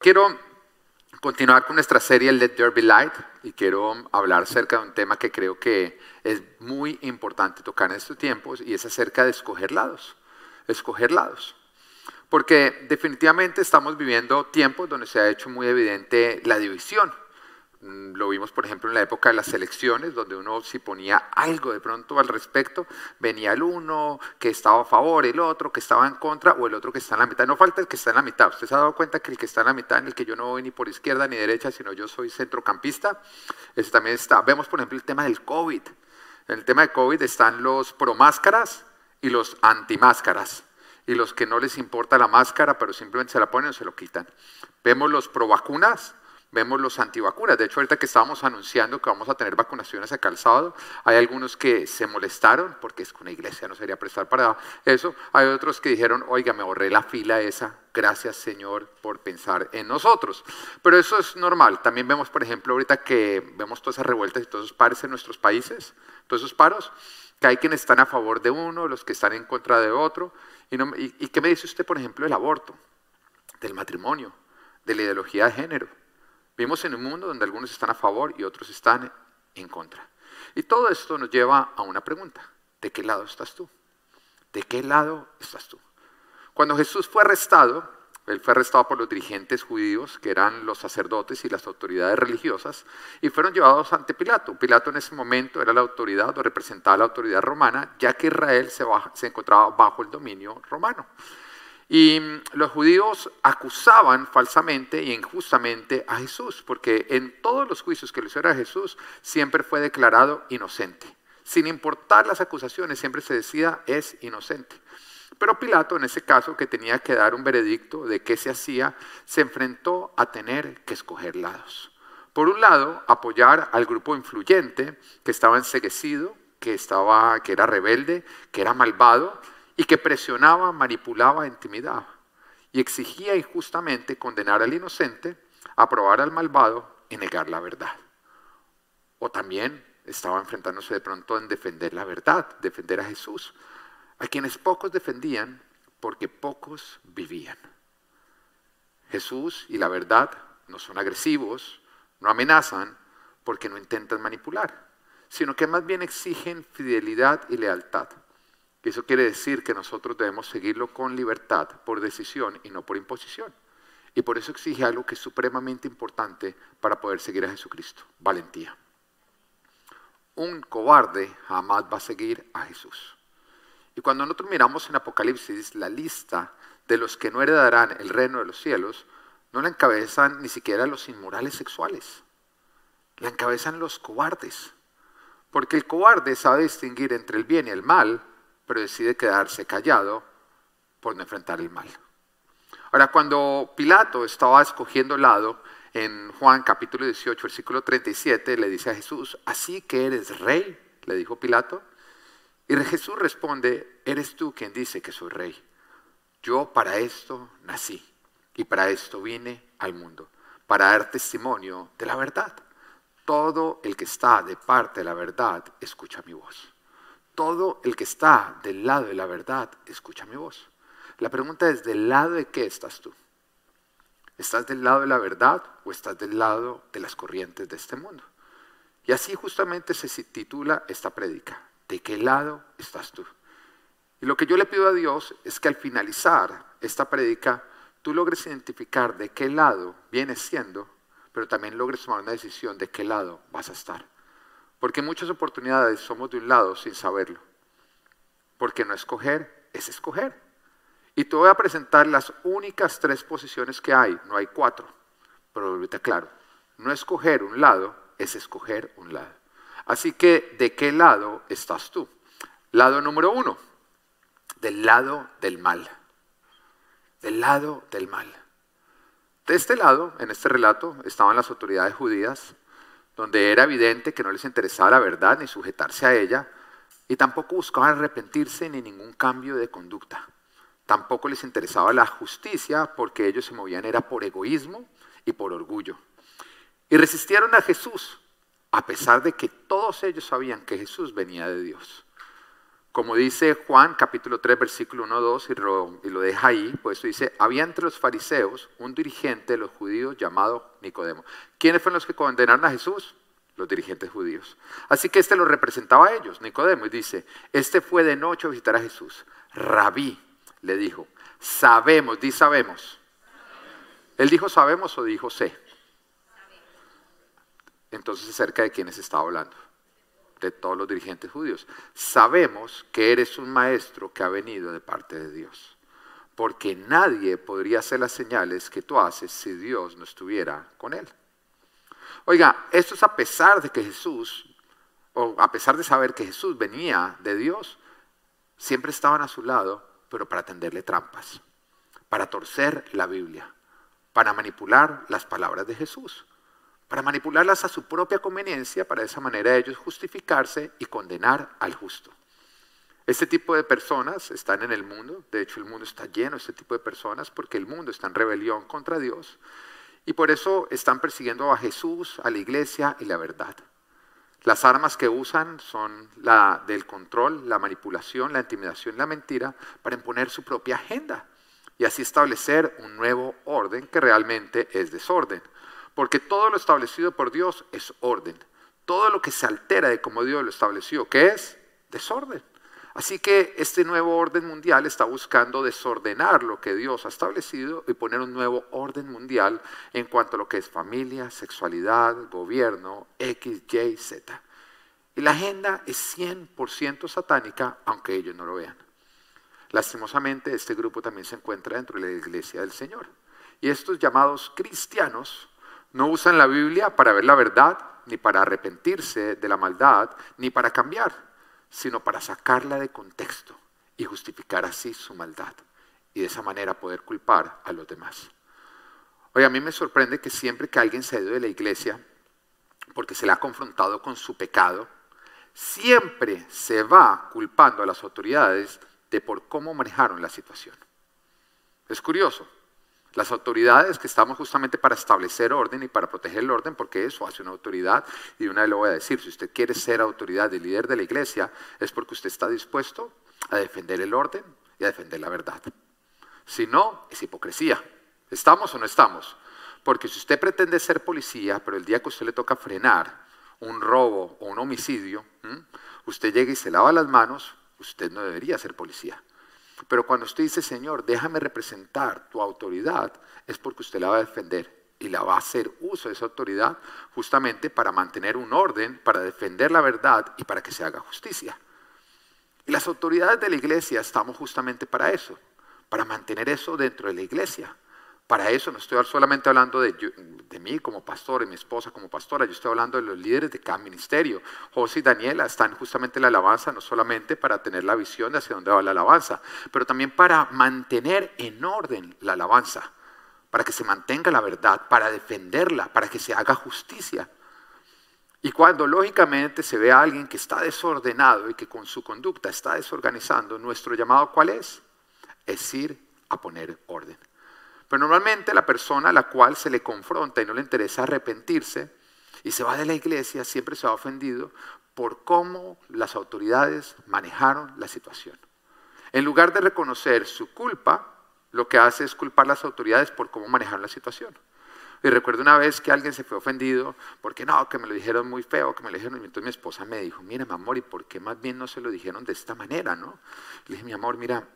Quiero continuar con nuestra serie Let There Be Light y quiero hablar acerca de un tema que creo que es muy importante tocar en estos tiempos y es acerca de escoger lados. Escoger lados. Porque definitivamente estamos viviendo tiempos donde se ha hecho muy evidente la división lo vimos, por ejemplo, en la época de las elecciones, donde uno si ponía algo de pronto al respecto, venía el uno que estaba a favor, el otro que estaba en contra o el otro que está en la mitad. No falta el que está en la mitad. ¿Usted se ha dado cuenta que el que está en la mitad, en el que yo no voy ni por izquierda ni derecha, sino yo soy centrocampista? Ese también está. Vemos, por ejemplo, el tema del COVID. En el tema de COVID están los pro máscaras y los anti-máscaras. Y los que no les importa la máscara, pero simplemente se la ponen o se lo quitan. Vemos los pro vacunas vemos los antivacunas. De hecho, ahorita que estábamos anunciando que vamos a tener vacunaciones acá el sábado, hay algunos que se molestaron porque es que una iglesia no sería prestar para eso. Hay otros que dijeron, oiga, me ahorré la fila esa, gracias Señor por pensar en nosotros. Pero eso es normal. También vemos, por ejemplo, ahorita que vemos todas esas revueltas y todos esos pares en nuestros países, todos esos paros, que hay quienes están a favor de uno, los que están en contra de otro. ¿Y, y qué me dice usted, por ejemplo, del aborto, del matrimonio, de la ideología de género? Vivimos en un mundo donde algunos están a favor y otros están en contra. Y todo esto nos lleva a una pregunta. ¿De qué lado estás tú? ¿De qué lado estás tú? Cuando Jesús fue arrestado, él fue arrestado por los dirigentes judíos, que eran los sacerdotes y las autoridades religiosas, y fueron llevados ante Pilato. Pilato en ese momento era la autoridad o representaba la autoridad romana, ya que Israel se, se encontraba bajo el dominio romano. Y los judíos acusaban falsamente y injustamente a Jesús, porque en todos los juicios que le hicieron a Jesús siempre fue declarado inocente. Sin importar las acusaciones, siempre se decía es inocente. Pero Pilato, en ese caso, que tenía que dar un veredicto de qué se hacía, se enfrentó a tener que escoger lados. Por un lado, apoyar al grupo influyente que estaba enseguecido, que, estaba, que era rebelde, que era malvado, y que presionaba, manipulaba, intimidaba y exigía injustamente condenar al inocente, aprobar al malvado y negar la verdad. O también estaba enfrentándose de pronto en defender la verdad, defender a Jesús, a quienes pocos defendían porque pocos vivían. Jesús y la verdad no son agresivos, no amenazan porque no intentan manipular, sino que más bien exigen fidelidad y lealtad. Eso quiere decir que nosotros debemos seguirlo con libertad, por decisión y no por imposición. Y por eso exige algo que es supremamente importante para poder seguir a Jesucristo, valentía. Un cobarde jamás va a seguir a Jesús. Y cuando nosotros miramos en Apocalipsis la lista de los que no heredarán el reino de los cielos, no la encabezan ni siquiera los inmorales sexuales, la encabezan los cobardes. Porque el cobarde sabe distinguir entre el bien y el mal, pero decide quedarse callado por no enfrentar el mal. Ahora, cuando Pilato estaba escogiendo lado, en Juan capítulo 18, versículo 37, le dice a Jesús, así que eres rey, le dijo Pilato. Y Jesús responde, eres tú quien dice que soy rey. Yo para esto nací y para esto vine al mundo, para dar testimonio de la verdad. Todo el que está de parte de la verdad escucha mi voz todo el que está del lado de la verdad escucha mi voz. La pregunta es, ¿del lado de qué estás tú? ¿Estás del lado de la verdad o estás del lado de las corrientes de este mundo? Y así justamente se titula esta prédica, ¿de qué lado estás tú? Y lo que yo le pido a Dios es que al finalizar esta prédica tú logres identificar de qué lado vienes siendo, pero también logres tomar una decisión de qué lado vas a estar. Porque muchas oportunidades somos de un lado sin saberlo. Porque no escoger es escoger. Y te voy a presentar las únicas tres posiciones que hay, no hay cuatro. Pero ahorita claro, no escoger un lado es escoger un lado. Así que, ¿de qué lado estás tú? Lado número uno, del lado del mal. Del lado del mal. De este lado, en este relato, estaban las autoridades judías, donde era evidente que no les interesaba la verdad ni sujetarse a ella, y tampoco buscaban arrepentirse ni ningún cambio de conducta. Tampoco les interesaba la justicia porque ellos se movían era por egoísmo y por orgullo. Y resistieron a Jesús, a pesar de que todos ellos sabían que Jesús venía de Dios. Como dice Juan capítulo 3 versículo 1, 2 y lo, y lo deja ahí, pues dice, había entre los fariseos un dirigente de los judíos llamado Nicodemo. ¿Quiénes fueron los que condenaron a Jesús? Los dirigentes judíos. Así que este lo representaba a ellos, Nicodemo, y dice, este fue de noche a visitar a Jesús. Rabí le dijo, sabemos, di sabemos. ¿Él dijo sabemos o dijo sé? Entonces, ¿acerca de quiénes estaba hablando? De todos los dirigentes judíos. Sabemos que eres un maestro que ha venido de parte de Dios. Porque nadie podría hacer las señales que tú haces si Dios no estuviera con él. Oiga, esto es a pesar de que Jesús, o a pesar de saber que Jesús venía de Dios, siempre estaban a su lado, pero para tenderle trampas, para torcer la Biblia, para manipular las palabras de Jesús para manipularlas a su propia conveniencia, para de esa manera ellos justificarse y condenar al justo. Este tipo de personas están en el mundo, de hecho el mundo está lleno de este tipo de personas porque el mundo está en rebelión contra Dios y por eso están persiguiendo a Jesús, a la iglesia y la verdad. Las armas que usan son la del control, la manipulación, la intimidación, la mentira para imponer su propia agenda y así establecer un nuevo orden que realmente es desorden. Porque todo lo establecido por Dios es orden. Todo lo que se altera de como Dios lo estableció, ¿qué es? Desorden. Así que este nuevo orden mundial está buscando desordenar lo que Dios ha establecido y poner un nuevo orden mundial en cuanto a lo que es familia, sexualidad, gobierno, X, Y, Z. Y la agenda es 100% satánica, aunque ellos no lo vean. Lastimosamente, este grupo también se encuentra dentro de la iglesia del Señor. Y estos llamados cristianos no usan la Biblia para ver la verdad, ni para arrepentirse de la maldad, ni para cambiar, sino para sacarla de contexto y justificar así su maldad y de esa manera poder culpar a los demás. Oye, a mí me sorprende que siempre que alguien se ha ido de la iglesia porque se le ha confrontado con su pecado, siempre se va culpando a las autoridades de por cómo manejaron la situación. Es curioso, las autoridades que estamos justamente para establecer orden y para proteger el orden, porque eso hace una autoridad. Y una vez le voy a decir, si usted quiere ser autoridad y líder de la iglesia, es porque usted está dispuesto a defender el orden y a defender la verdad. Si no, es hipocresía. ¿Estamos o no estamos? Porque si usted pretende ser policía, pero el día que usted le toca frenar un robo o un homicidio, usted llega y se lava las manos, usted no debería ser policía. Pero cuando usted dice, Señor, déjame representar tu autoridad, es porque usted la va a defender y la va a hacer uso de esa autoridad justamente para mantener un orden, para defender la verdad y para que se haga justicia. Y las autoridades de la iglesia estamos justamente para eso, para mantener eso dentro de la iglesia. Para eso no estoy solamente hablando de, mí como pastor y mi esposa como pastora, yo estoy hablando de los líderes de cada ministerio. José y Daniela están justamente en la alabanza no solamente para tener la visión de hacia dónde va la alabanza, pero también para mantener en orden la alabanza, para que se mantenga la verdad, para defenderla, para que se haga justicia. Y cuando lógicamente se ve a alguien que está desordenado y que con su conducta está desorganizando, nuestro llamado ¿cuál es? Es ir a poner orden. Pero normalmente la persona a la cual se le confronta y no le interesa arrepentirse y se va de la iglesia siempre se va ofendido por cómo las autoridades manejaron la situación. En lugar de reconocer su culpa, lo que hace es culpar a las autoridades por cómo manejaron la situación. Y recuerdo una vez que alguien se fue ofendido porque no, que me lo dijeron muy feo, que me lo dijeron. Y entonces mi esposa me dijo, mira, mi amor, ¿y por qué más bien no se lo dijeron de esta manera? ¿no? Le dije, mi amor, mira,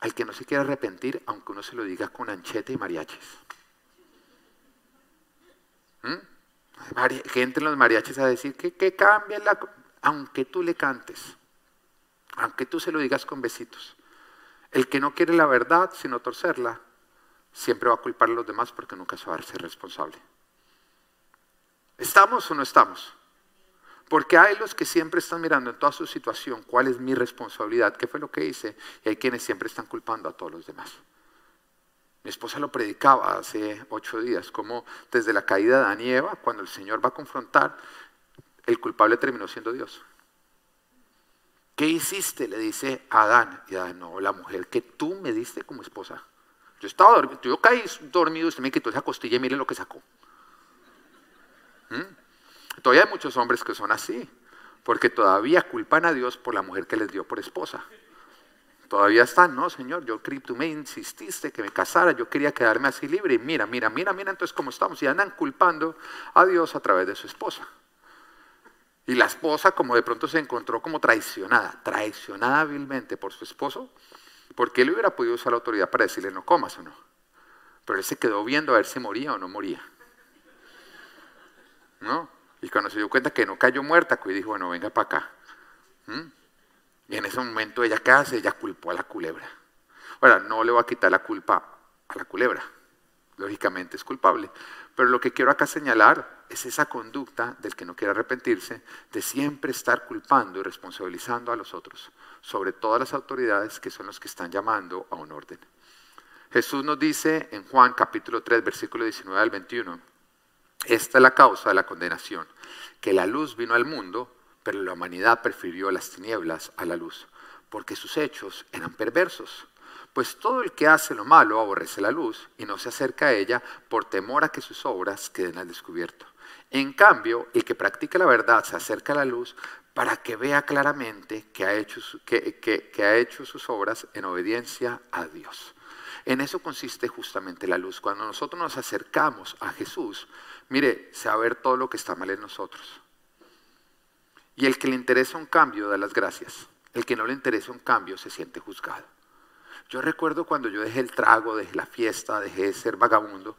al que no se quiera arrepentir, aunque uno se lo diga con anchete y mariachis. ¿Mm? Gente en los mariachis a decir que, que la... Aunque tú le cantes, aunque tú se lo digas con besitos. El que no quiere la verdad, sino torcerla, siempre va a culpar a los demás porque nunca se va a ser responsable. ¿Estamos o no estamos? Porque hay los que siempre están mirando en toda su situación cuál es mi responsabilidad, qué fue lo que hice, y hay quienes siempre están culpando a todos los demás. Mi esposa lo predicaba hace ocho días, como desde la caída de Adán y Eva, cuando el Señor va a confrontar, el culpable terminó siendo Dios. ¿Qué hiciste? Le dice Adán. Y Adán, no, la mujer que tú me diste como esposa. Yo estaba dormido, yo caí dormido, usted me quitó esa costilla y mire lo que sacó. ¿Mm? Todavía hay muchos hombres que son así. porque todavía culpan a Dios por la mujer que les dio por esposa. Todavía están, no, Señor, yo tú me insististe que me casara, yo quería quedarme así libre y mira, mira, mira, mira entonces cómo estamos y andan culpando a Dios a través de su esposa. Y la esposa como de pronto se encontró como traicionada, traicionada hábilmente por su esposo, porque él hubiera podido usar la autoridad para decirle no comas o no. Pero él se quedó viendo a ver si moría o no moría. ¿No? Y cuando se dio cuenta que no cayó muerta, pues dijo, bueno, venga para acá. ¿Mm? Y en ese momento ella, ¿qué hace? Ella culpó a la culebra. Ahora, no le va a quitar la culpa a la culebra. Lógicamente es culpable. Pero lo que quiero acá señalar es esa conducta del que no quiere arrepentirse, de siempre estar culpando y responsabilizando a los otros, sobre todas las autoridades que son los que están llamando a un orden. Jesús nos dice en Juan capítulo 3, versículo 19 al 21, esta es la causa de la condenación, que la luz vino al mundo, pero la humanidad prefirió las tinieblas a la luz, porque sus hechos eran perversos. Pues todo el que hace lo malo aborrece la luz y no se acerca a ella por temor a que sus obras queden al descubierto. En cambio, el que practica la verdad se acerca a la luz para que vea claramente que ha hecho, que, ha hecho sus obras en obediencia a Dios. En eso consiste justamente la luz. Cuando nosotros nos acercamos a Jesús, mire, ver todo lo que está mal en nosotros. Y el que le interesa un cambio da las gracias. El que no le interesa un cambio se siente juzgado. Yo recuerdo cuando yo dejé el trago, dejé la fiesta, dejé de ser vagabundo,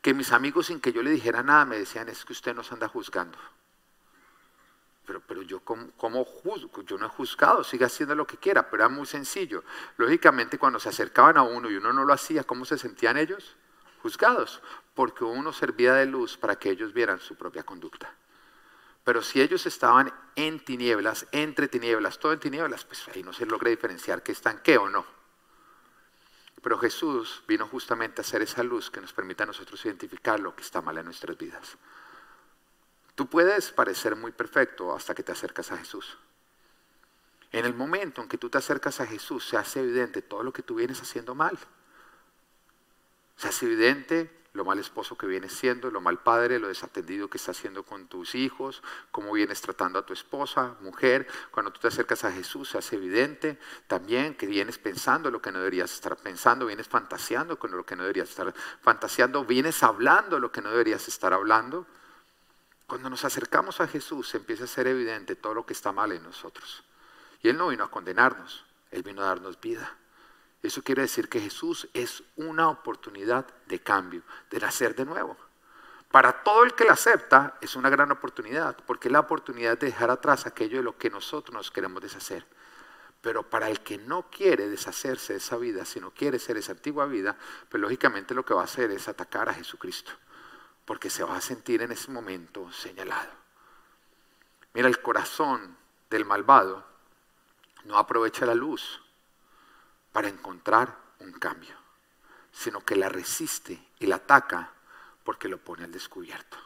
que mis amigos sin que yo le dijera nada me decían, es que usted nos anda juzgando. Pero, pero yo ¿cómo, juzgo? Yo no he juzgado, siga haciendo lo que quiera, pero era muy sencillo. Lógicamente cuando se acercaban a uno y uno no lo hacía, ¿cómo se sentían ellos? Juzgados, porque uno servía de luz para que ellos vieran su propia conducta. Pero si ellos estaban en tinieblas, entre tinieblas, todo en tinieblas, pues ahí no se logra diferenciar que están qué o no. Pero Jesús vino justamente a hacer esa luz que nos permita a nosotros identificar lo que está mal en nuestras vidas. Tú puedes parecer muy perfecto hasta que te acercas a Jesús. En el momento en que tú te acercas a Jesús, se hace evidente todo lo que tú vienes haciendo mal. Se hace evidente lo mal esposo que vienes siendo, lo mal padre, lo desatendido que estás haciendo con tus hijos, cómo vienes tratando a tu esposa, mujer. Cuando tú te acercas a Jesús se hace evidente también que vienes pensando lo que no deberías estar pensando, vienes fantaseando con lo que no deberías estar fantaseando, vienes hablando lo que no deberías estar hablando. Cuando nos acercamos a Jesús empieza a ser evidente todo lo que está mal en nosotros. Y Él no vino a condenarnos, Él vino a darnos vida. Eso quiere decir que Jesús es una oportunidad de cambio, de nacer de nuevo. Para todo el que la acepta es una gran oportunidad, porque es la oportunidad de dejar atrás aquello de lo que nosotros nos queremos deshacer. Pero para el que no quiere deshacerse de esa vida, sino quiere ser esa antigua vida, pues lógicamente lo que va a hacer es atacar a Jesucristo, porque se va a sentir en ese momento señalado. Mira, el corazón del malvado no aprovecha la luz, para encontrar un cambio, sino que la resiste y la ataca porque lo pone al descubierto.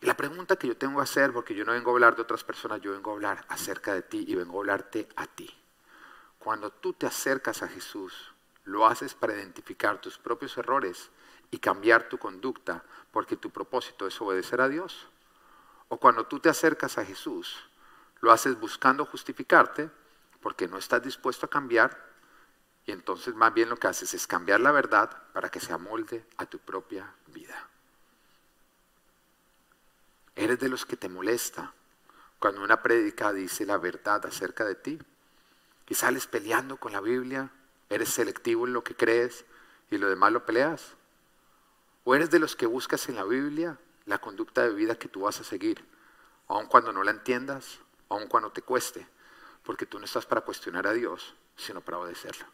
Y la pregunta que yo tengo que hacer, porque yo no vengo a hablar de otras personas, yo vengo a hablar acerca de ti y vengo a hablarte a ti. Cuando tú te acercas a Jesús, lo haces para identificar tus propios errores y cambiar tu conducta porque tu propósito es obedecer a Dios. O cuando tú te acercas a Jesús, lo haces buscando justificarte porque no estás dispuesto a cambiar y entonces más bien lo que haces es cambiar la verdad para que se amolde a tu propia vida. Eres de los que te molesta cuando una prédica dice la verdad acerca de ti y sales peleando con la Biblia, eres selectivo en lo que crees y lo demás lo peleas. O eres de los que buscas en la Biblia la conducta de vida que tú vas a seguir, aun cuando no la entiendas, aun cuando te cueste porque tú no estás para cuestionar a Dios, sino para obedecerlo.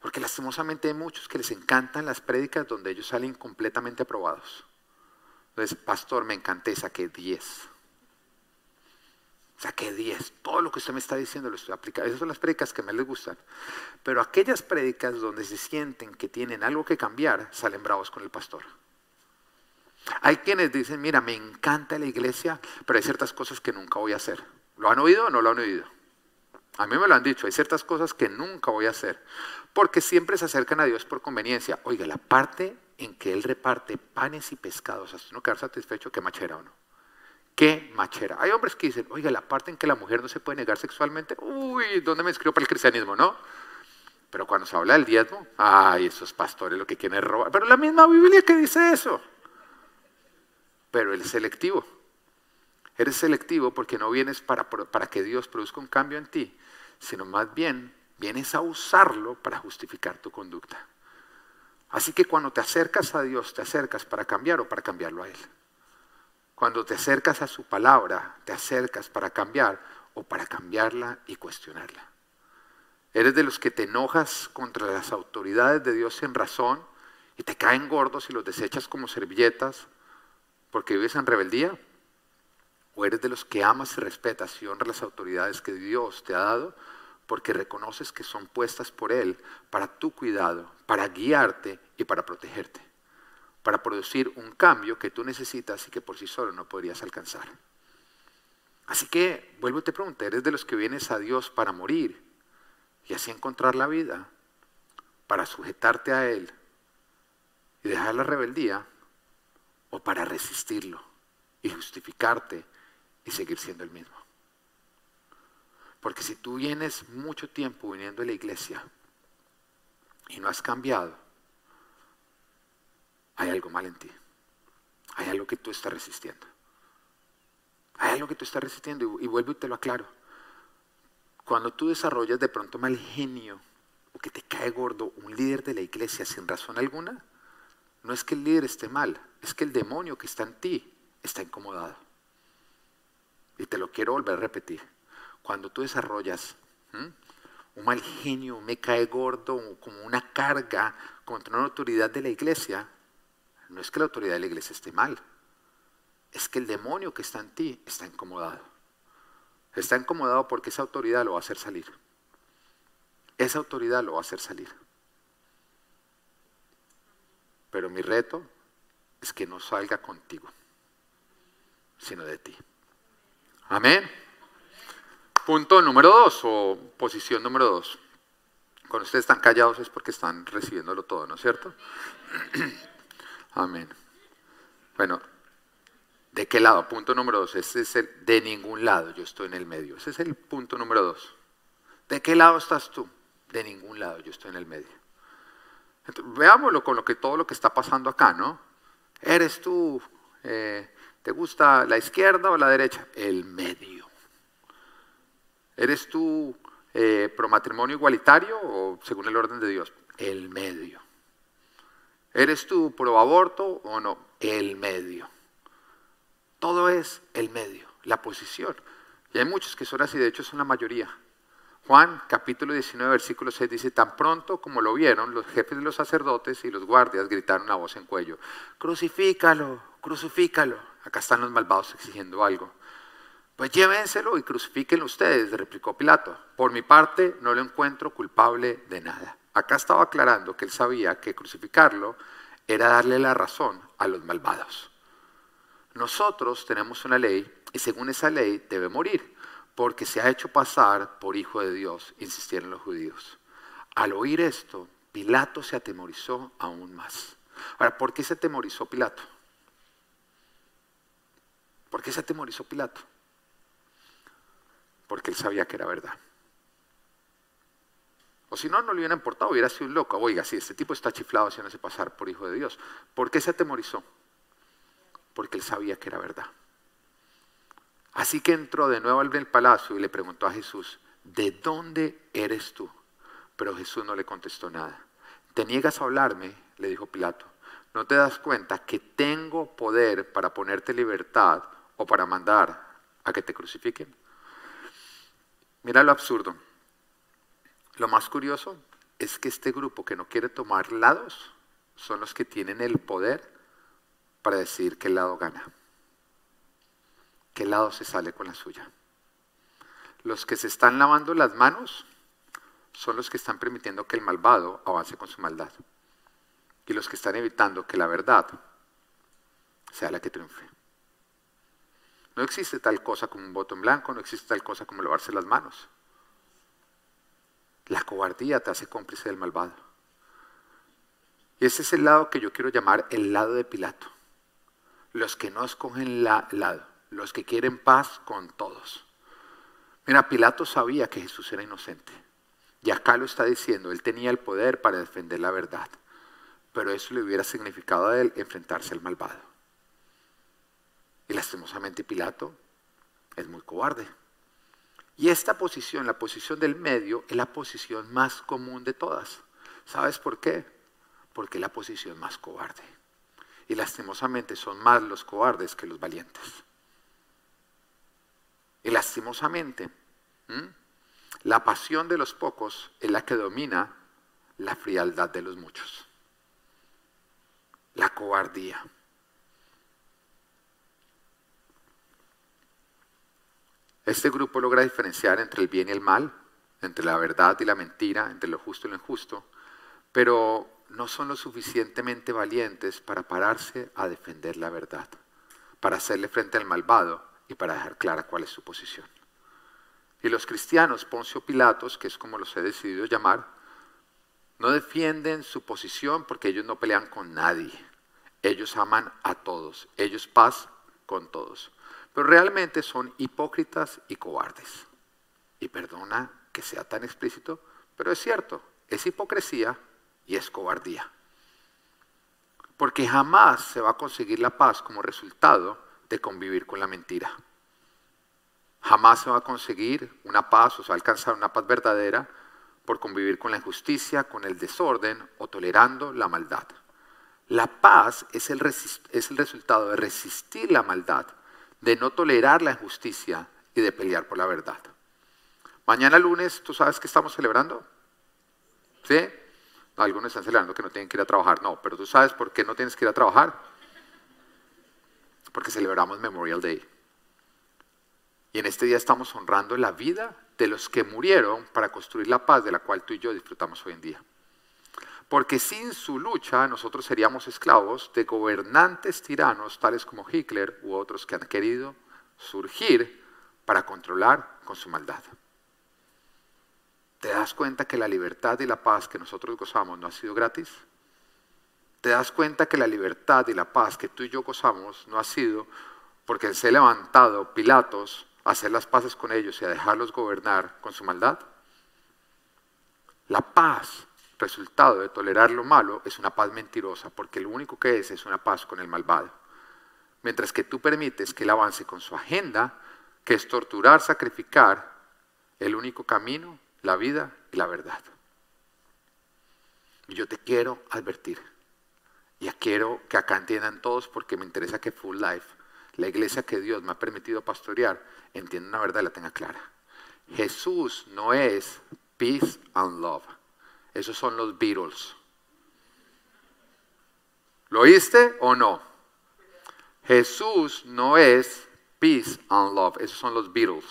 Porque lastimosamente hay muchos que les encantan las prédicas donde ellos salen completamente aprobados. Entonces, pastor, me encanté, saqué 10. Saqué 10. Todo lo que usted me está diciendo lo estoy aplicando. Esas son las prédicas que me les gustan. Pero aquellas prédicas donde se sienten que tienen algo que cambiar, salen bravos con el pastor. Hay quienes dicen, mira, me encanta la iglesia, pero hay ciertas cosas que nunca voy a hacer. ¿Lo han oído o no lo han oído? A mí me lo han dicho, hay ciertas cosas que nunca voy a hacer, porque siempre se acercan a Dios por conveniencia. Oiga, la parte en que Él reparte panes y pescados, hasta no quedar satisfecho, qué machera o no. Qué machera. Hay hombres que dicen, oiga, la parte en que la mujer no se puede negar sexualmente, uy, ¿dónde me inscribo para el cristianismo? No. Pero cuando se habla del diezmo, ay, esos pastores lo que quieren es robar. Pero la misma Biblia que dice eso. Pero es selectivo. Eres selectivo porque no vienes para, para que Dios produzca un cambio en ti, sino más bien vienes a usarlo para justificar tu conducta. Así que cuando te acercas a Dios, te acercas para cambiar o para cambiarlo a Él. Cuando te acercas a su palabra, te acercas para cambiar o para cambiarla y cuestionarla. Eres de los que te enojas contra las autoridades de Dios sin razón y te caen gordos y los desechas como servilletas porque vives en rebeldía. O eres de los que amas y respetas y honras las autoridades que Dios te ha dado porque reconoces que son puestas por Él para tu cuidado, para guiarte y para protegerte, para producir un cambio que tú necesitas y que por sí solo no podrías alcanzar. Así que, vuelvo y te pregunto, ¿eres de los que vienes a Dios para morir y así encontrar la vida, para sujetarte a Él y dejar la rebeldía, o para resistirlo y justificarte y seguir siendo el mismo. Porque si tú vienes mucho tiempo viniendo a la iglesia y no has cambiado, hay algo mal en ti. Hay algo que tú estás resistiendo. Hay algo que tú estás resistiendo y, vuelvo y te lo aclaro. Cuando tú desarrollas de pronto mal genio o que te cae gordo un líder de la iglesia sin razón alguna, no es que el líder esté mal, es que el demonio que está en ti está incomodado. Y te lo quiero volver a repetir. Cuando tú desarrollas un mal genio, me cae gordo, como una carga contra una autoridad de la iglesia, no es que la autoridad de la iglesia esté mal, es que el demonio que está en ti está incomodado. Está incomodado porque esa autoridad lo va a hacer salir. Esa autoridad lo va a hacer salir. Pero mi reto es que no salga contigo, sino de ti. Amén. Punto número dos o posición número dos. Cuando ustedes están callados es porque están recibiéndolo todo, ¿no es cierto? Amén. Bueno, ¿de qué lado? Punto número dos. Ese es el de ningún lado. Yo estoy en el medio. Ese es el punto número dos. ¿De qué lado estás tú? De ningún lado. Yo estoy en el medio. veámoslo con lo que todo lo que está pasando acá, ¿no? ¿Eres tú eh, ¿Te gusta la izquierda o la derecha? El medio. ¿Eres tú eh, pro matrimonio igualitario o según el orden de Dios? El medio. ¿Eres tú pro aborto o no? El medio. Todo es el medio, la posición. Y hay muchos que son así, de hecho son la mayoría. Juan capítulo 19 versículo 6 dice, tan pronto como lo vieron, los jefes de los sacerdotes y los guardias gritaron a voz en cuello, crucifícalo, crucifícalo. Acá están los malvados exigiendo algo. Pues llévenselo y crucifíquenlo ustedes, replicó Pilato. Por mi parte, no lo encuentro culpable de nada. Acá estaba aclarando que él sabía que crucificarlo era darle la razón a los malvados. Nosotros tenemos una ley y según esa ley debe morir porque se ha hecho pasar por hijo de Dios, insistieron los judíos. Al oír esto, Pilato se atemorizó aún más. Ahora, ¿por qué se atemorizó Pilato? ¿Por qué se atemorizó Pilato? Porque él sabía que era verdad. O si no, no le hubiera importado, hubiera sido un loco. Oiga, si este tipo está chiflado haciéndose pasar por hijo de Dios. ¿Por qué se atemorizó? Porque él sabía que era verdad. Así que entró de nuevo al palacio y le preguntó a Jesús, ¿de dónde eres tú? Pero Jesús no le contestó nada. ¿Te niegas a hablarme? le dijo Pilato. ¿No te das cuenta que tengo poder para ponerte libertad o para mandar a que te crucifiquen? Mira lo absurdo. Lo más curioso es que este grupo que no quiere tomar lados son los que tienen el poder para decir el lado gana. ¿Qué lado se sale con la suya? Los que se están lavando las manos son los que están permitiendo que el malvado avance con su maldad. Y los que están evitando que la verdad sea la que triunfe. No existe tal cosa como un voto en blanco, no existe tal cosa como lavarse las manos. La cobardía te hace cómplice del malvado. Y ese es el lado que yo quiero llamar el lado de Pilato. Los que no escogen la lado los que quieren paz con todos. Mira, Pilato sabía que Jesús era inocente. Y acá lo está diciendo, él tenía el poder para defender la verdad. Pero eso le hubiera significado a él enfrentarse al malvado. Y lastimosamente Pilato es muy cobarde. Y esta posición, la posición del medio, es la posición más común de todas. ¿Sabes por qué? Porque es la posición más cobarde. Y lastimosamente son más los cobardes que los valientes. Y lastimosamente, la pasión de los pocos es la que domina la frialdad de los muchos. La cobardía. Este grupo logra diferenciar entre el bien y el mal, entre la verdad y la mentira, entre lo justo y lo injusto, pero no son lo suficientemente valientes para pararse a defender la verdad, para hacerle frente al malvado y para dejar clara cuál es su posición. Y los cristianos, Poncio Pilatos, que es como los he decidido llamar, no defienden su posición porque ellos no pelean con nadie. Ellos aman a todos, ellos paz con todos. Pero realmente son hipócritas y cobardes. Y perdona que sea tan explícito, pero es cierto, es hipocresía y es cobardía. Porque jamás se va a conseguir la paz como resultado de convivir con la mentira. Jamás se va a conseguir una paz o se va a alcanzar una paz verdadera por convivir con la injusticia, con el desorden o tolerando la maldad. La paz es el, es el resultado de resistir la maldad de no tolerar la injusticia y de pelear por la verdad. Mañana lunes, ¿tú sabes qué estamos celebrando? ¿Sí? algunos están celebrando que no tienen que ir a trabajar. No, pero tú sabes por qué no tienes que ir a trabajar. Porque celebramos Memorial Day. Y en este día estamos honrando la vida de los que murieron para construir la paz de la cual tú y yo disfrutamos hoy en día. Porque sin su lucha nosotros seríamos esclavos de gobernantes tiranos tales como Hitler u otros que han querido surgir para controlar con su maldad. ¿Te das cuenta que la libertad y la paz que nosotros gozamos no ha sido gratis? ¿Te das cuenta que la libertad y la paz que tú y yo gozamos no ha sido porque se ha levantado Pilatos a hacer las paces con ellos y a dejarlos gobernar con su maldad? La paz resultado de tolerar lo malo es una paz mentirosa, porque lo único que es es una paz con el malvado. Mientras que tú permites que él avance con su agenda, que es torturar, sacrificar, el único camino, la vida y la verdad. Y yo te quiero advertir, y quiero que acá entiendan todos porque me interesa que Full Life, la iglesia que Dios me ha permitido pastorear, entienda una verdad y la tenga clara. Jesús no es peace and love. Esos son los Beatles. ¿Lo oíste o no? Jesús no es peace and love. Esos son los Beatles.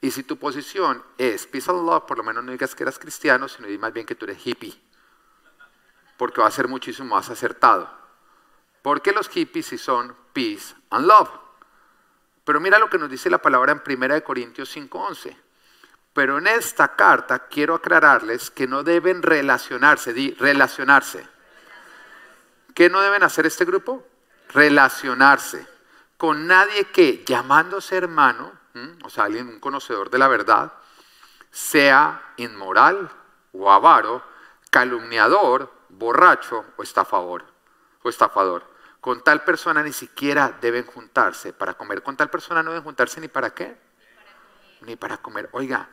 Y si tu posición es peace and love, por lo menos no digas que eras cristiano, sino más bien que tú eres hippie. Porque va a ser muchísimo más acertado. Porque los hippies sí son peace and love. Pero mira lo que nos dice la palabra en 1 Corintios 5:11. Pero en esta carta quiero aclararles que no deben relacionarse, di relacionarse. ¿Qué no deben hacer este grupo? Relacionarse con nadie que, llamándose hermano, o sea, alguien, un conocedor de la verdad, sea inmoral o avaro, calumniador, borracho o estafador, o estafador. Con tal persona ni siquiera deben juntarse. Para comer con tal persona no deben juntarse ni para qué ni para comer. Oiga,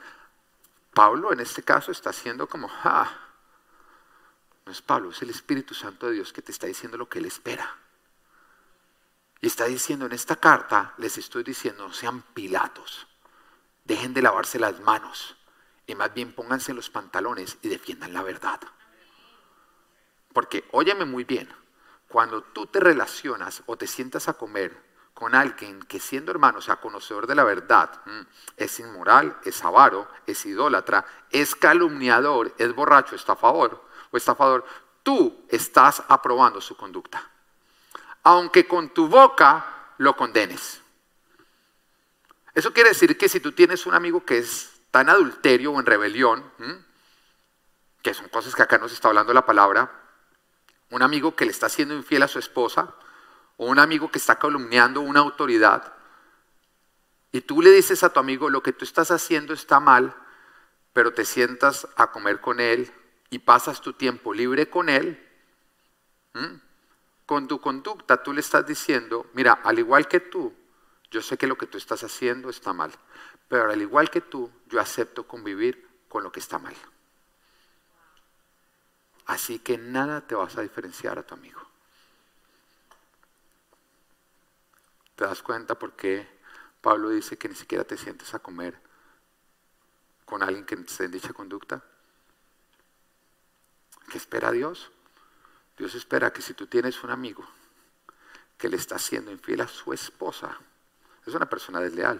Pablo en este caso está haciendo como, no es Pablo, es el Espíritu Santo de Dios que te está diciendo lo que él espera. Y está diciendo en esta carta, les estoy diciendo, sean pilatos, dejen de lavarse las manos y más bien pónganse los pantalones y defiendan la verdad. Porque, óyeme muy bien, cuando tú te relacionas o te sientas a comer con alguien que siendo hermano, sea, conocedor de la verdad, mm, es inmoral, es avaro, es idólatra, es calumniador, es borracho, estafador o estafador, tú estás aprobando su conducta. Aunque con tu boca lo condenes. Eso quiere decir que si tú tienes un amigo que es tan adulterio o en rebelión, mm, que son cosas que acá nos está hablando la palabra, un amigo que le está siendo infiel a su esposa, o un amigo que está calumniando una autoridad, y tú le dices a tu amigo lo que tú estás haciendo está mal, pero te sientas a comer con él y pasas tu tiempo libre con él, con tu conducta tú le estás diciendo, mira, al igual que tú, yo sé que lo que tú estás haciendo está mal, pero al igual que tú, yo acepto convivir con lo que está mal. Así que nada te vas a diferenciar a tu amigo. ¿Te das cuenta por qué Pablo dice que ni siquiera te sientes a comer con alguien que esté en dicha conducta? ¿Qué espera Dios? Dios espera que si tú tienes un amigo que le está haciendo infiel a su esposa, es una persona desleal,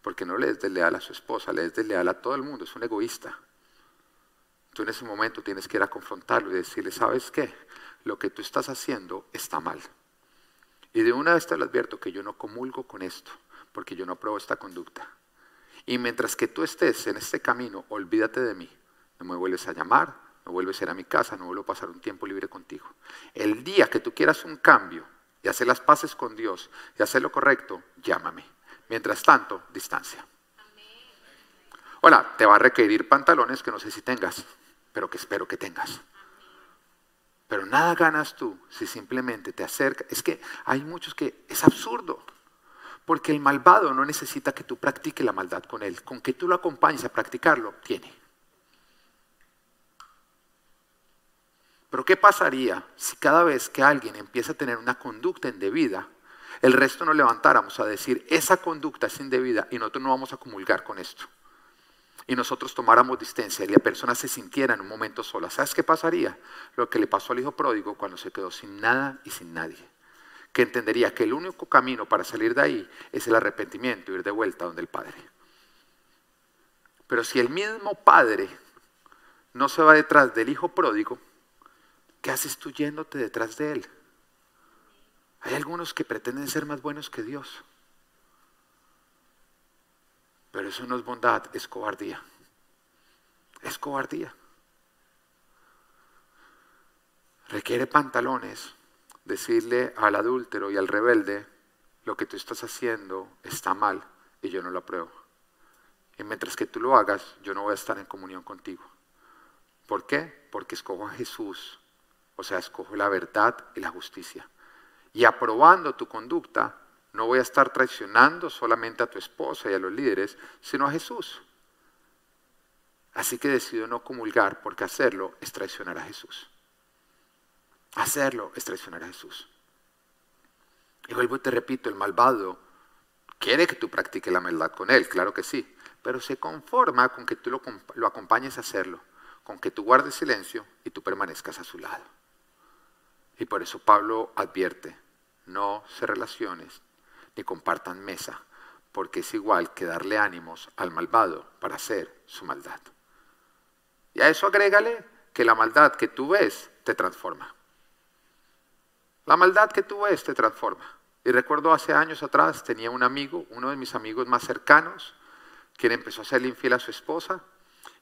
porque no le es desleal a su esposa, le es desleal a todo el mundo, es un egoísta. Tú en ese momento tienes que ir a confrontarlo y decirle, ¿sabes qué? Lo que tú estás haciendo está mal. Y de una vez te lo advierto que yo no comulgo con esto, porque yo no apruebo esta conducta. Y mientras que tú estés en este camino, olvídate de mí. No me vuelves a llamar, no vuelves a ir a mi casa, no vuelvo a pasar un tiempo libre contigo. El día que tú quieras un cambio y hacer las paces con Dios y hacer lo correcto, llámame. Mientras tanto, distancia. Hola, te va a requerir pantalones que no sé si tengas, pero que espero que tengas. Pero nada ganas tú si simplemente te acercas. Es que hay muchos que es absurdo. Porque el malvado no necesita que tú practiques la maldad con él. Con que tú lo acompañes a practicarlo, tiene. Pero ¿qué pasaría si cada vez que alguien empieza a tener una conducta indebida, el resto nos levantáramos a decir, esa conducta es indebida y nosotros no vamos a comulgar con esto? Y nosotros tomáramos distancia y la persona se sintiera en un momento sola. ¿Sabes qué pasaría? Lo que le pasó al hijo pródigo cuando se quedó sin nada y sin nadie. Que entendería que el único camino para salir de ahí es el arrepentimiento, ir de vuelta donde el Padre. Pero si el mismo Padre no se va detrás del hijo pródigo, ¿Qué haces tú yéndote detrás de Él? Hay algunos que pretenden ser más buenos que Dios. Pero eso no es bondad, es cobardía. Es cobardía. Requiere pantalones decirle al adúltero y al rebelde, lo que tú estás haciendo está mal y yo no lo apruebo. Y mientras que tú lo hagas, yo no voy a estar en comunión contigo. ¿Por qué? Porque escojo a Jesús o sea, escojo la verdad y la justicia. Y aprobando tu conducta, no voy a estar traicionando solamente a tu esposa y a los líderes, sino a Jesús. Así que decido no comulgar porque hacerlo es traicionar a Jesús. Hacerlo es traicionar a Jesús. Y vuelvo y te repito, el malvado quiere que tú practiques la maldad con él, claro que sí, pero se conforma con que tú lo, lo acompañes a hacerlo, con que tú guardes silencio y tú permanezcas a su lado. Y por eso Pablo advierte, no se relaciones ni compartan mesa, porque es igual que darle ánimos al malvado para hacer su maldad. Y a eso agrégale que la maldad que tú ves te transforma. La maldad que tú ves te transforma. Y recuerdo hace años atrás tenía un amigo, uno de mis amigos más cercanos, quien empezó a serle infiel a su esposa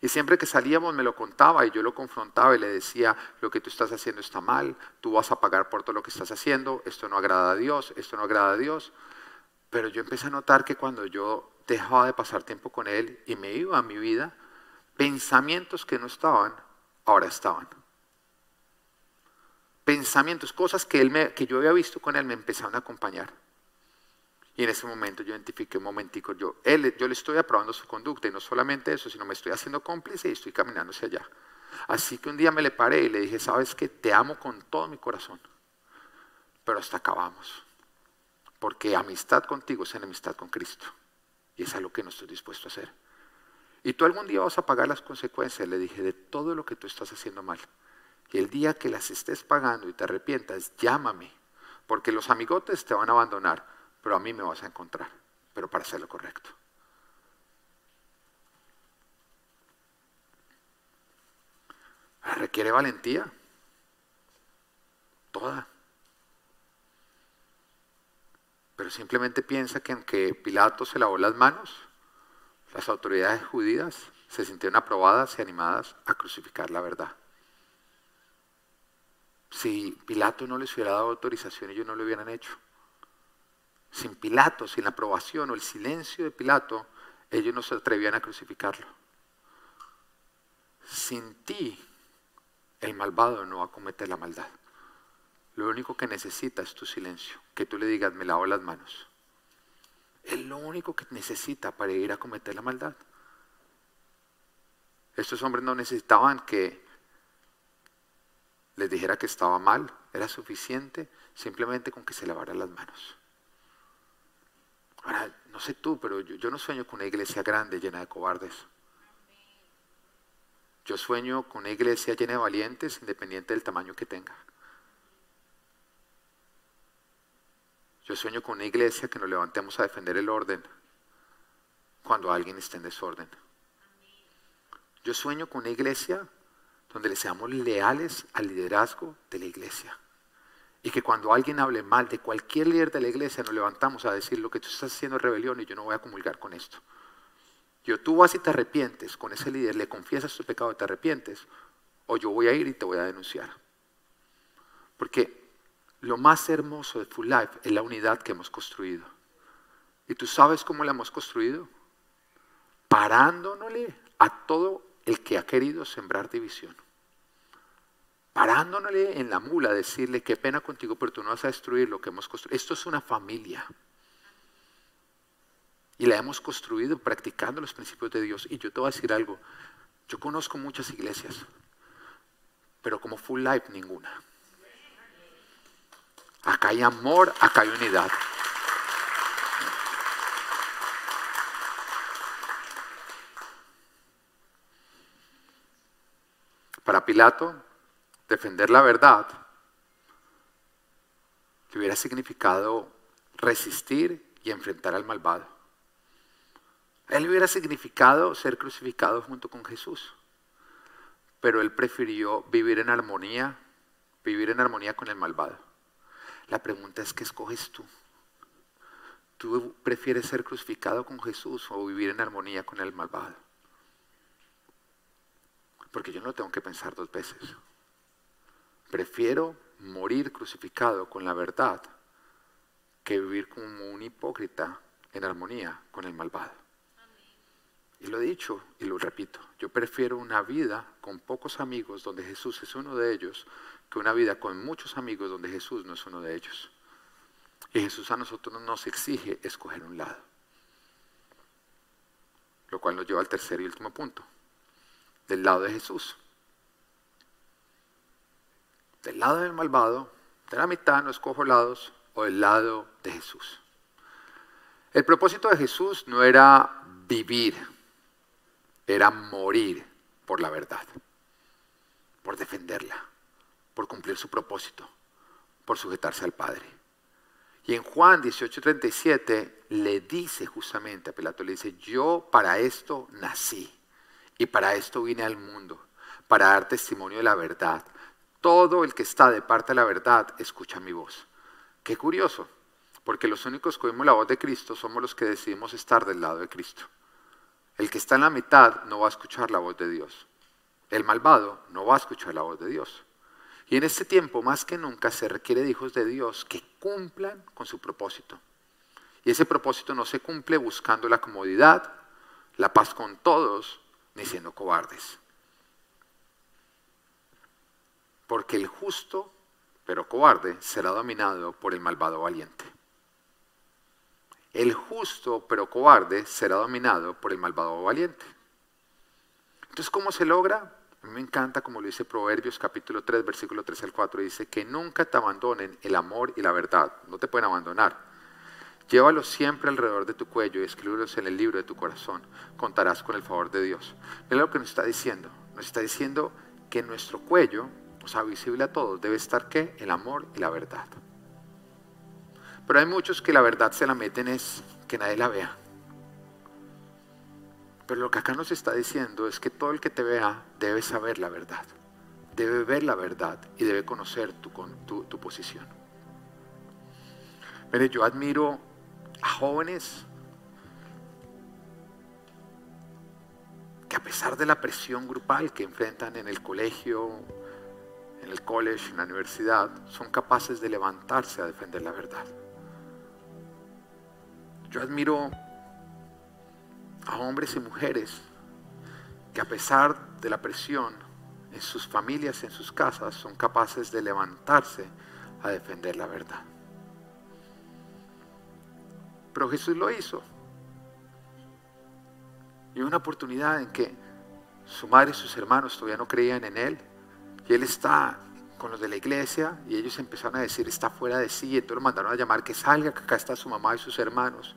y siempre que salíamos me lo contaba y yo lo confrontaba y le decía, lo que tú estás haciendo está mal, tú vas a pagar por todo lo que estás haciendo, esto no agrada a Dios, esto no agrada a Dios. Pero yo empecé a notar que cuando yo dejaba de pasar tiempo con él y me iba a mi vida, pensamientos que no estaban, ahora estaban. Pensamientos, cosas que, él me, yo había visto con él me empezaron a acompañar. Y en ese momento yo identifiqué un momentico, yo, él, yo le estoy aprobando su conducta y no solamente eso, sino me estoy haciendo cómplice y estoy caminando hacia allá. Así que un día me le paré y le dije, sabes que te amo con todo mi corazón, pero hasta acabamos. Porque amistad contigo es enemistad con Cristo. Y es algo que no estoy dispuesto a hacer. Y tú algún día vas a pagar las consecuencias, le dije, de todo lo que tú estás haciendo mal. Y el día que las estés pagando y te arrepientas, llámame, porque los amigotes te van a abandonar pero a mí me vas a encontrar, pero para hacer lo correcto. Requiere valentía, toda. Simplemente piensa que aunque Pilato se lavó las manos, las autoridades judías se sintieron aprobadas y animadas a crucificar la verdad. Si Pilato no les hubiera dado autorización, ellos no lo hubieran hecho. sin Pilato, sin la aprobación o el silencio de Pilato, ellos no se atrevían a crucificarlo. Sin ti, el malvado no va a cometer la maldad. Lo único que necesita es tu silencio, que tú le digas, me lavo las manos. Es lo único que necesita para ir a cometer la maldad. Estos hombres no necesitaban que les dijera que estaba mal, era suficiente simplemente con que se lavara las manos. Ahora, no sé tú, pero yo, no sueño con una iglesia grande llena de cobardes. Yo sueño con una iglesia llena de valientes, independiente del tamaño que tenga. Yo sueño con una iglesia que nos levantemos a defender el orden cuando alguien esté en desorden. Yo sueño con una iglesia donde le seamos leales al liderazgo de la iglesia. Y que cuando alguien hable mal de cualquier líder de la iglesia, nos levantamos a decir lo que tú estás haciendo es rebelión y yo no voy a comulgar con esto. Yo tú vas y te arrepientes con ese líder, le confiesas tu pecado y te arrepientes, o yo voy a ir y te voy a denunciar. Porque lo más hermoso de Full Life es la unidad que hemos construido. ¿Y tú sabes cómo la hemos construido? Parándonosle a todo el que ha querido sembrar división. Parándonosle en la mula, decirle, qué pena contigo, pero tú no vas a destruir lo que hemos construido. Esto es una familia. Y la hemos construido practicando los principios de Dios. Y yo te voy a decir algo, yo conozco muchas iglesias, pero como Full Life ninguna. Acá hay amor, acá hay unidad. Para Pilato, defender la verdad que hubiera significado resistir y enfrentar al malvado. Él hubiera significado ser crucificado junto con Jesús, pero él prefirió vivir en armonía, vivir en armonía con el malvado. La pregunta es, ¿qué escoges tú? ¿Tú prefieres ser crucificado con Jesús o vivir en armonía con el malvado? Porque yo no tengo que pensar dos veces. Prefiero morir crucificado con la verdad que vivir como un hipócrita en armonía con el malvado. Y lo he dicho y lo repito, yo prefiero una vida con pocos amigos donde Jesús es uno de ellos que una vida con muchos amigos donde Jesús no es uno de ellos. Y Jesús a nosotros nos exige escoger un lado. Lo cual nos lleva al tercer y último punto. Del lado de Jesús. Del lado del malvado, de la mitad no escojo lados, o del lado de Jesús. El propósito de Jesús no era vivir, era morir por la verdad, por defenderla por cumplir su propósito, por sujetarse al Padre. Y en Juan 18:37 le dice justamente a Pilato, le dice, yo para esto nací y para esto vine al mundo, para dar testimonio de la verdad. Todo el que está de parte de la verdad escucha mi voz. Qué curioso, porque los únicos que oímos la voz de Cristo somos los que decidimos estar del lado de Cristo. El que está en la mitad no va a escuchar la voz de Dios. El malvado no va a escuchar la voz de Dios. Y en este tiempo, más que nunca, se requiere de hijos de Dios que cumplan con su propósito. Y ese propósito no se cumple buscando la comodidad, la paz con todos, ni siendo cobardes. Porque el justo, pero cobarde, será dominado por el malvado valiente. El justo, pero cobarde, será dominado por el malvado valiente. Entonces, ¿cómo se logra? A mí me encanta como lo dice Proverbios capítulo 3, versículo 3 al 4, dice que nunca te abandonen el amor y la verdad, no te pueden abandonar. Llévalos siempre alrededor de tu cuello y escríbelos en el libro de tu corazón. Contarás con el favor de Dios. Mira lo que nos está diciendo. Nos está diciendo que nuestro cuello, o sea, visible a todos, debe estar qué? El amor y la verdad. Pero hay muchos que la verdad se la meten es que nadie la vea. Pero lo que acá nos está diciendo es que todo el que te vea debe saber la verdad, debe ver la verdad y debe conocer tu, posición. Mire, yo admiro a jóvenes que a pesar de la presión grupal que enfrentan en el colegio, en el college, en la universidad, son capaces de levantarse a defender la verdad. Yo admiro a hombres y mujeres que a pesar de la presión en sus familias, en sus casas, son capaces de levantarse a defender la verdad. Pero Jesús lo hizo. Y una oportunidad en que su madre y sus hermanos todavía no creían en él. Y él está con los de la iglesia y ellos empezaron a decir, está fuera de sí. Y entonces lo mandaron a llamar que salga, que acá está su mamá y sus hermanos.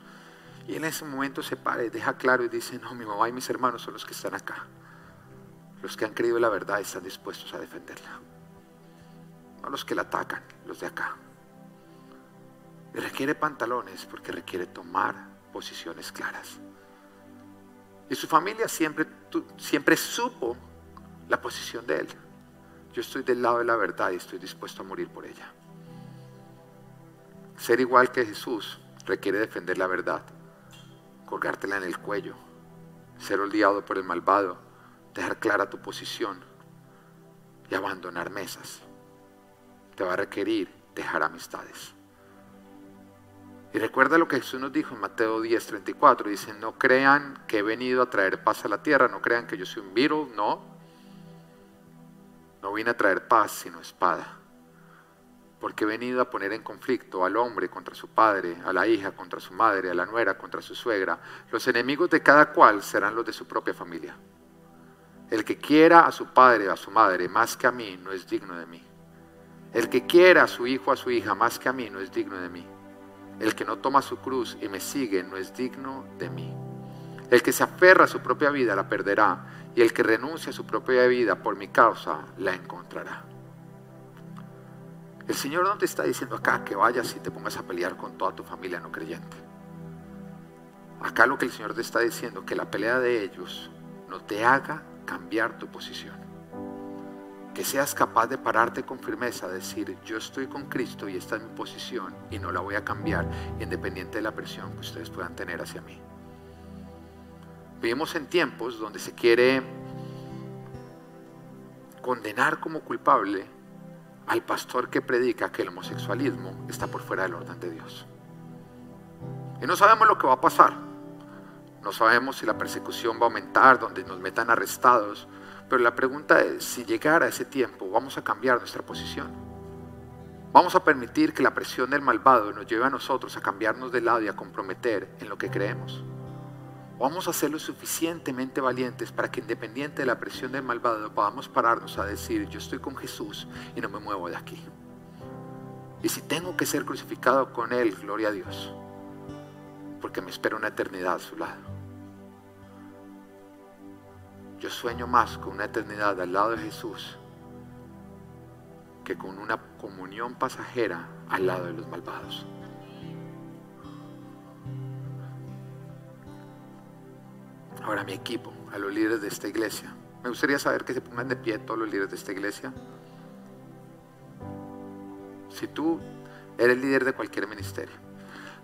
Y en ese momento se para y deja claro y dice, no, mi mamá y mis hermanos son los que están acá. Los que han creído la verdad están dispuestos a defenderla. No los que la atacan, los de acá. Y requiere pantalones porque requiere tomar posiciones claras. Y su familia siempre, siempre supo la posición de él. Yo estoy del lado de la verdad y estoy dispuesto a morir por ella. Ser igual que Jesús requiere defender la verdad, colgártela en el cuello, ser odiado por el malvado, dejar clara tu posición y abandonar mesas. Te va a requerir dejar amistades. Y recuerda lo que Jesús nos dijo en Mateo 10, 34. Dice, no crean que he venido a traer paz a la tierra, no crean que yo soy un virus, no. No vine a traer paz, sino espada. Porque he venido a poner en conflicto al hombre contra su padre, a la hija contra su madre, a la nuera contra su suegra. Los enemigos de cada cual serán los de su propia familia. El que quiera a su padre o a su madre más que a mí no es digno de mí. El que quiera a su hijo o a su hija más que a mí no es digno de mí. El que no toma su cruz y me sigue no es digno de mí. El que se aferra a su propia vida la perderá, y el que renuncia a su propia vida por mi causa la encontrará. El Señor no te está diciendo acá que vayas y te pongas a pelear con toda tu familia no creyente. Acá lo que el Señor te está diciendo, que la pelea de ellos no te haga cambiar tu posición que seas capaz de pararte con firmeza, decir, yo estoy con Cristo y esta es mi posición y no la voy a cambiar, independiente de la presión que ustedes puedan tener hacia mí. Vivimos en tiempos donde se quiere condenar como culpable al pastor que predica que el homosexualismo está por fuera del orden de Dios. Y no sabemos lo que va a pasar. No sabemos si la persecución va a aumentar, donde nos metan arrestados, pero la pregunta es, si llegara ese tiempo, ¿vamos a cambiar nuestra posición? ¿Vamos a permitir que la presión del malvado nos lleve a nosotros a cambiarnos de lado y a comprometer en lo que creemos? ¿O vamos a ser lo suficientemente valientes para que independiente de la presión del malvado podamos pararnos a decir, yo estoy con Jesús y no me muevo de aquí? Y si tengo que ser crucificado con Él, gloria a Dios, porque me espera una eternidad a su lado. Yo sueño más con una eternidad al lado de Jesús que con una comunión pasajera al lado de los malvados. Ahora mi equipo, a los líderes de esta iglesia. Me gustaría saber que se pongan de pie todos los líderes de esta iglesia. Si tú eres líder de cualquier ministerio,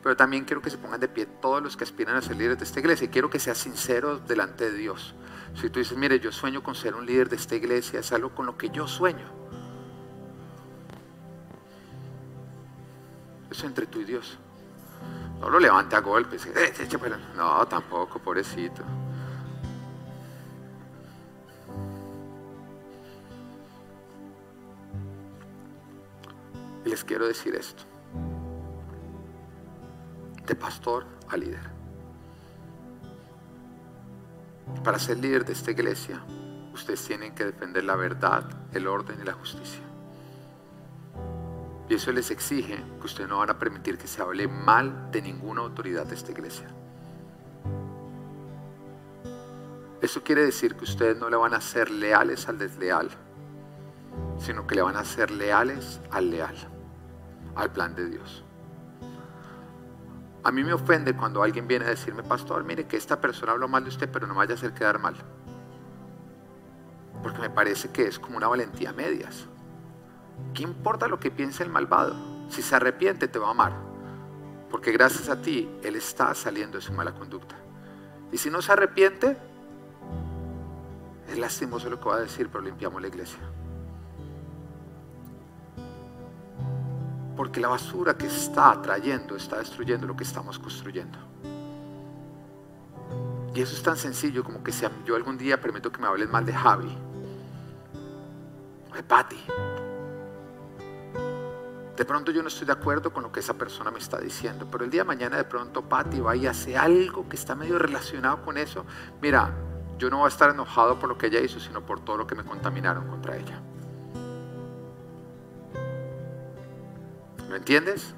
pero también quiero que se pongan de pie todos los que aspiran a ser líderes de esta iglesia y quiero que seas sinceros delante de Dios. Si tú dices, mire, yo sueño con ser un líder de esta iglesia, es algo con lo que yo sueño. Eso entre tú y Dios. No lo levante a golpes. Eh, no, tampoco, pobrecito. Y les quiero decir esto. De pastor a líder. Para ser líder de esta iglesia, ustedes tienen que defender la verdad, el orden y la justicia. Y eso les exige que ustedes no van a permitir que se hable mal de ninguna autoridad de esta iglesia. Eso quiere decir que ustedes no le van a ser leales al desleal, sino que le van a ser leales al leal, al plan de Dios. A mí me ofende cuando alguien viene a decirme, pastor, mire que esta persona habló mal de usted, pero no vaya a hacer quedar mal. Porque me parece que es como una valentía a medias. ¿Qué importa lo que piense el malvado? Si se arrepiente, te va a amar. Porque gracias a ti, él está saliendo de su mala conducta. Y si no se arrepiente, es lastimoso lo que va a decir, pero limpiamos la iglesia. Porque la basura que está trayendo está destruyendo lo que estamos construyendo. Y eso es tan sencillo como que si yo algún día permito que me hablen mal de Javi o de Patty. De pronto yo no estoy de acuerdo con lo que esa persona me está diciendo, pero el día de mañana de pronto Patty va y hace algo que está medio relacionado con eso. Mira, yo no voy a estar enojado por lo que ella hizo, sino por todo lo que me contaminaron contra ella. ¿Lo entiendes?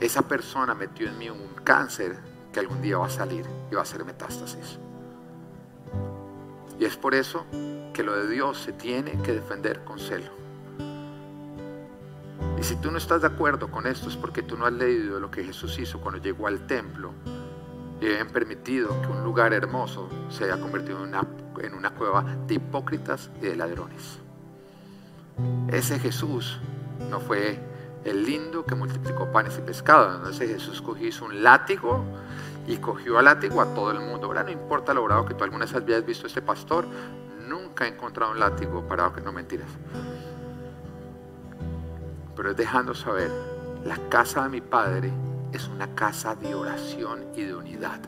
Esa persona metió en mí un cáncer que algún día va a salir y va a ser metástasis. Y es por eso que lo de Dios se tiene que defender con celo. Y si tú no estás de acuerdo con esto es porque tú no has leído lo que Jesús hizo cuando llegó al templo y habían permitido que un lugar hermoso se haya convertido en una, en una cueva de hipócritas y de ladrones. Ese Jesús no fue el lindo que multiplicó panes y pescados. Ese Jesús cogió un látigo y cogió al látigo a todo el mundo. Ahora no importa lo bravo que tú alguna vez habías visto a este pastor, nunca he encontrado un látigo para que no mentiras. Pero es dejando saber, la casa de mi padre es una casa de oración y de unidad.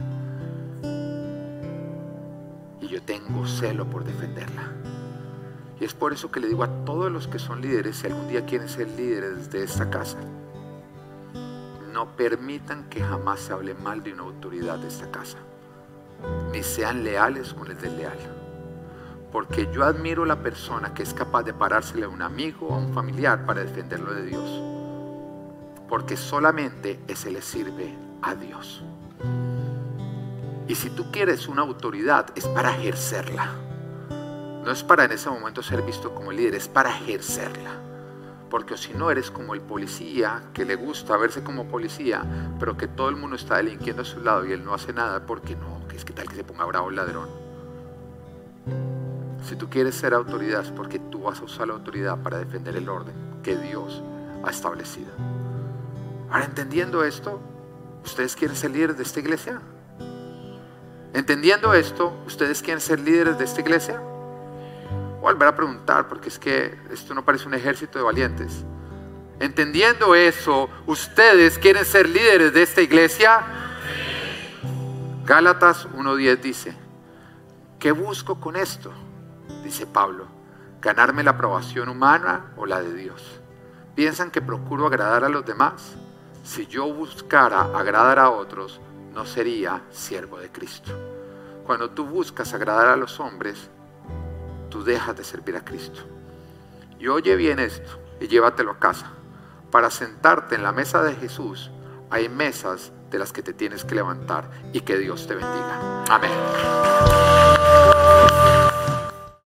Y yo tengo celo por defenderla. Y es por eso que le digo a todos los que son líderes, si algún día quieren ser líderes de esta casa, no permitan que jamás se hable mal de una autoridad de esta casa, ni sean leales con el desleal. Porque yo admiro la persona que es capaz de parársele a un amigo o a un familiar para defenderlo de Dios porque solamente ese le sirve a Dios. Y si tú quieres una autoridad, es para ejercerla. No es para en ese momento ser visto como líder, es para ejercerla. Porque si no eres como el policía que le gusta verse como policía, pero que todo el mundo está delinquiendo a su lado y él no hace nada porque no, que es que tal que se ponga bravo el ladrón. Si tú quieres ser autoridad es porque tú vas a usar la autoridad para defender el orden que Dios ha establecido. Ahora, entendiendo esto, ¿ustedes quieren ser líderes de esta iglesia? Entendiendo esto, ¿ustedes quieren ser líderes de esta iglesia? Volver a preguntar, porque es que esto no parece un ejército de valientes. Entendiendo eso, ¿ustedes quieren ser líderes de esta iglesia? Gálatas 1.10 dice, ¿qué busco con esto? Dice Pablo, ganarme la aprobación humana o la de Dios. ¿Piensan que procuro agradar a los demás? si yo buscara agradar a otros, no sería siervo de Cristo. Cuando tú buscas agradar a los hombres, tú dejas de servir a Cristo. Y oye bien esto y llévatelo a casa. Para sentarte en la mesa de Jesús, hay mesas de las que te tienes que levantar y que Dios te bendiga. Amén.